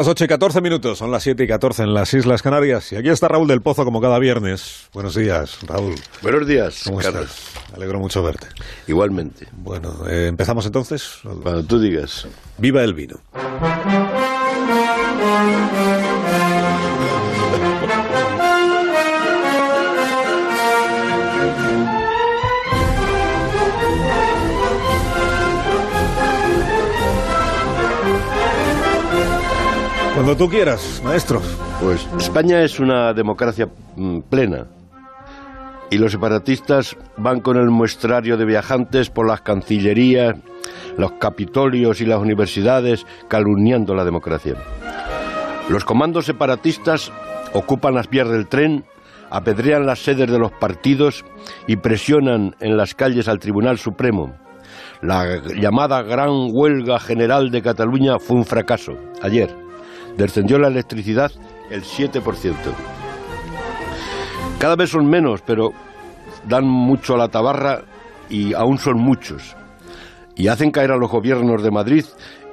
Las 8 y 14 minutos, son las 7 y 14 en las Islas Canarias. Y aquí está Raúl del Pozo, como cada viernes. Buenos días, Raúl. Buenos días, ¿Cómo Carlos. estás? Me alegro mucho verte. Igualmente. Bueno, eh, empezamos entonces. Cuando tú digas. Viva el vino. Cuando tú quieras, maestro. Pues España es una democracia mm, plena. Y los separatistas van con el muestrario de viajantes por las cancillerías, los capitolios y las universidades calumniando la democracia. Los comandos separatistas ocupan las vías del tren, apedrean las sedes de los partidos y presionan en las calles al Tribunal Supremo. La llamada Gran Huelga General de Cataluña fue un fracaso ayer. Descendió la electricidad el 7%. Cada vez son menos, pero dan mucho a la tabarra y aún son muchos. Y hacen caer a los gobiernos de Madrid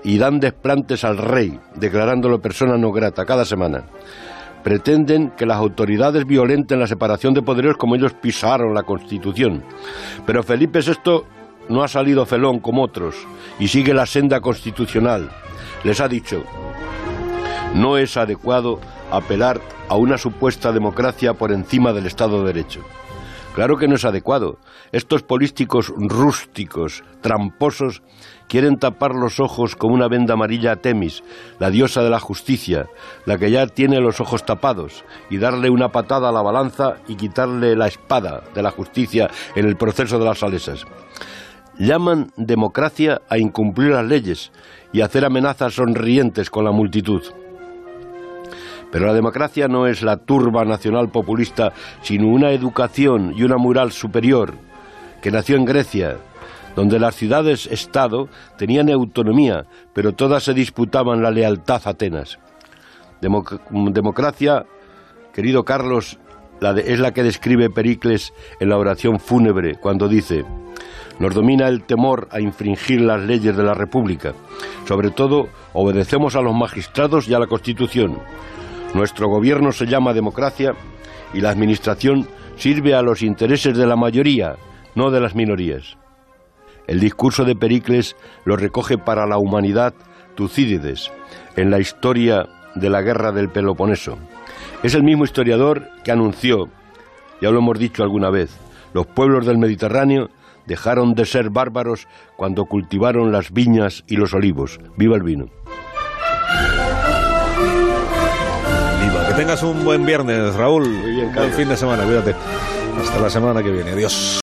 y dan desplantes al rey, declarándolo persona no grata cada semana. Pretenden que las autoridades violenten la separación de poderes como ellos pisaron la Constitución. Pero Felipe VI no ha salido felón como otros y sigue la senda constitucional. Les ha dicho, no es adecuado apelar a una supuesta democracia por encima del Estado de Derecho. Claro que no es adecuado. Estos políticos rústicos, tramposos, quieren tapar los ojos con una venda amarilla a Temis, la diosa de la justicia, la que ya tiene los ojos tapados, y darle una patada a la balanza y quitarle la espada de la justicia en el proceso de las salesas. Llaman democracia a incumplir las leyes y hacer amenazas sonrientes con la multitud. Pero la democracia no es la turba nacional populista, sino una educación y una moral superior que nació en Grecia, donde las ciudades-estado tenían autonomía, pero todas se disputaban la lealtad a Atenas. Democ democracia, querido Carlos, es la que describe Pericles en la oración fúnebre cuando dice, nos domina el temor a infringir las leyes de la República. Sobre todo, obedecemos a los magistrados y a la Constitución. Nuestro gobierno se llama democracia y la administración sirve a los intereses de la mayoría, no de las minorías. El discurso de Pericles lo recoge para la humanidad Tucídides en la historia de la guerra del Peloponeso. Es el mismo historiador que anunció, ya lo hemos dicho alguna vez, los pueblos del Mediterráneo dejaron de ser bárbaros cuando cultivaron las viñas y los olivos. ¡Viva el vino! Tengas un buen viernes, Raúl. Muy bien, buen fin de semana, cuídate. Hasta la semana que viene. Adiós.